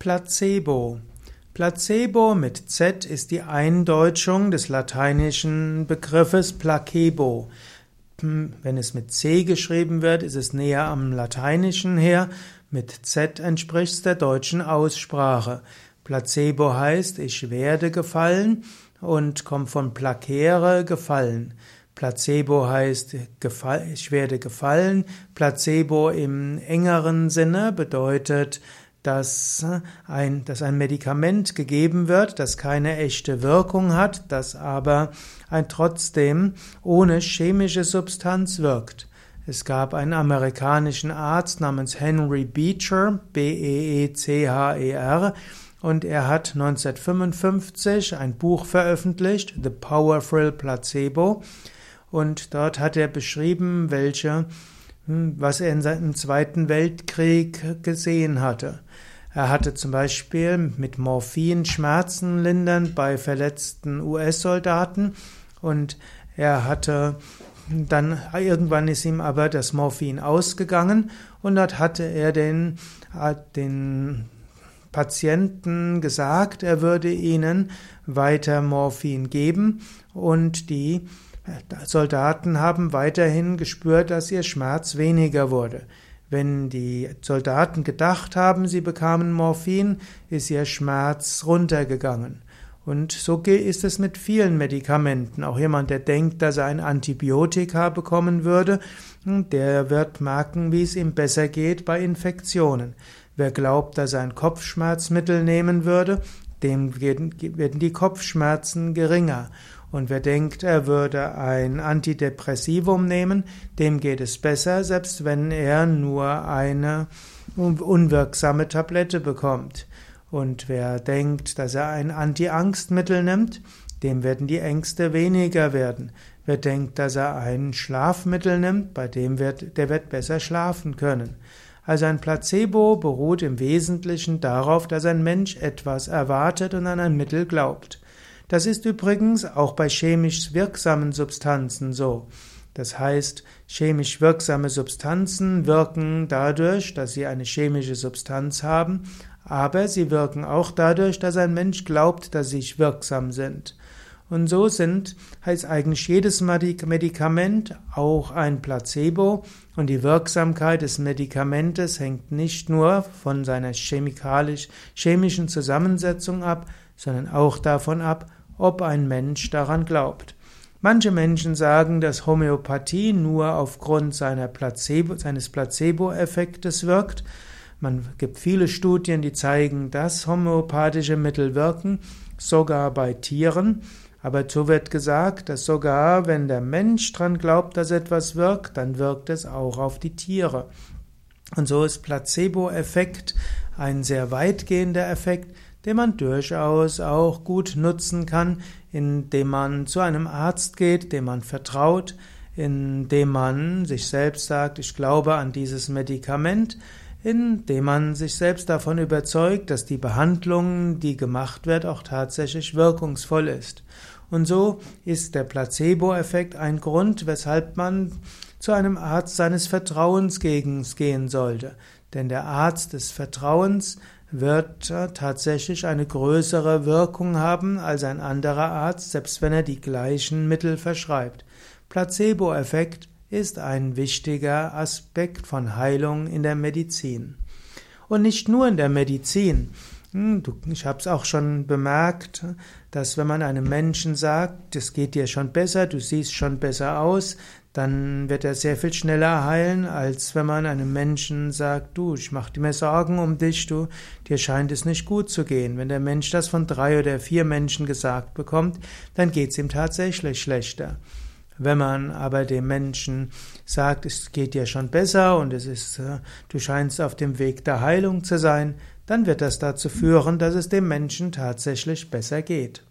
Placebo. Placebo mit Z ist die Eindeutschung des lateinischen Begriffes placebo. Wenn es mit C geschrieben wird, ist es näher am lateinischen her. Mit Z entspricht es der deutschen Aussprache. Placebo heißt, ich werde gefallen und kommt von placere, gefallen. Placebo heißt, ich werde gefallen. Placebo im engeren Sinne bedeutet, dass ein, dass ein Medikament gegeben wird, das keine echte Wirkung hat, das aber ein trotzdem ohne chemische Substanz wirkt. Es gab einen amerikanischen Arzt namens Henry Beecher, B-E-E-C-H-E-R, und er hat 1955 ein Buch veröffentlicht, The Powerful Placebo, und dort hat er beschrieben, welche was er in seinem Zweiten Weltkrieg gesehen hatte. Er hatte zum Beispiel mit Morphin Schmerzen lindern bei verletzten US-Soldaten und er hatte dann irgendwann ist ihm aber das Morphin ausgegangen und dort hatte er den, den Patienten gesagt, er würde ihnen weiter Morphin geben und die Soldaten haben weiterhin gespürt, dass ihr Schmerz weniger wurde. Wenn die Soldaten gedacht haben, sie bekamen Morphin, ist ihr Schmerz runtergegangen. Und so ist es mit vielen Medikamenten. Auch jemand, der denkt, dass er ein Antibiotika bekommen würde, der wird merken, wie es ihm besser geht bei Infektionen. Wer glaubt, dass er ein Kopfschmerzmittel nehmen würde, dem werden die Kopfschmerzen geringer. Und wer denkt, er würde ein Antidepressivum nehmen, dem geht es besser, selbst wenn er nur eine unwirksame Tablette bekommt. Und wer denkt, dass er ein Anti-Angstmittel nimmt, dem werden die Ängste weniger werden. Wer denkt, dass er ein Schlafmittel nimmt, bei dem wird, der wird besser schlafen können. Also ein Placebo beruht im Wesentlichen darauf, dass ein Mensch etwas erwartet und an ein Mittel glaubt. Das ist übrigens auch bei chemisch wirksamen Substanzen so. Das heißt, chemisch wirksame Substanzen wirken dadurch, dass sie eine chemische Substanz haben, aber sie wirken auch dadurch, dass ein Mensch glaubt, dass sie wirksam sind. Und so sind, heißt eigentlich jedes Medikament auch ein Placebo und die Wirksamkeit des Medikamentes hängt nicht nur von seiner chemischen Zusammensetzung ab, sondern auch davon ab, ob ein Mensch daran glaubt. Manche Menschen sagen, dass Homöopathie nur aufgrund Placebo, seines Placebo-Effektes wirkt. Man gibt viele Studien, die zeigen, dass homöopathische Mittel wirken, sogar bei Tieren. Aber so wird gesagt, dass sogar wenn der Mensch dran glaubt, dass etwas wirkt, dann wirkt es auch auf die Tiere. Und so ist Placebo-Effekt ein sehr weitgehender Effekt, den man durchaus auch gut nutzen kann, indem man zu einem Arzt geht, dem man vertraut, indem man sich selbst sagt, ich glaube an dieses Medikament, indem man sich selbst davon überzeugt, dass die Behandlung, die gemacht wird, auch tatsächlich wirkungsvoll ist. Und so ist der Placebo-Effekt ein Grund, weshalb man zu einem Arzt seines Vertrauens gehen sollte. Denn der Arzt des Vertrauens wird tatsächlich eine größere Wirkung haben als ein anderer Arzt, selbst wenn er die gleichen Mittel verschreibt. Placebo-Effekt ist ein wichtiger Aspekt von Heilung in der Medizin. Und nicht nur in der Medizin. Hm, ich habe es auch schon bemerkt, dass wenn man einem Menschen sagt, es geht dir schon besser, du siehst schon besser aus, dann wird er sehr viel schneller heilen, als wenn man einem Menschen sagt, du, ich mache mir Sorgen um dich, du, dir scheint es nicht gut zu gehen. Wenn der Mensch das von drei oder vier Menschen gesagt bekommt, dann geht es ihm tatsächlich schlechter. Wenn man aber dem Menschen sagt, es geht dir schon besser und es ist, äh, du scheinst auf dem Weg der Heilung zu sein, dann wird das dazu führen, dass es dem Menschen tatsächlich besser geht.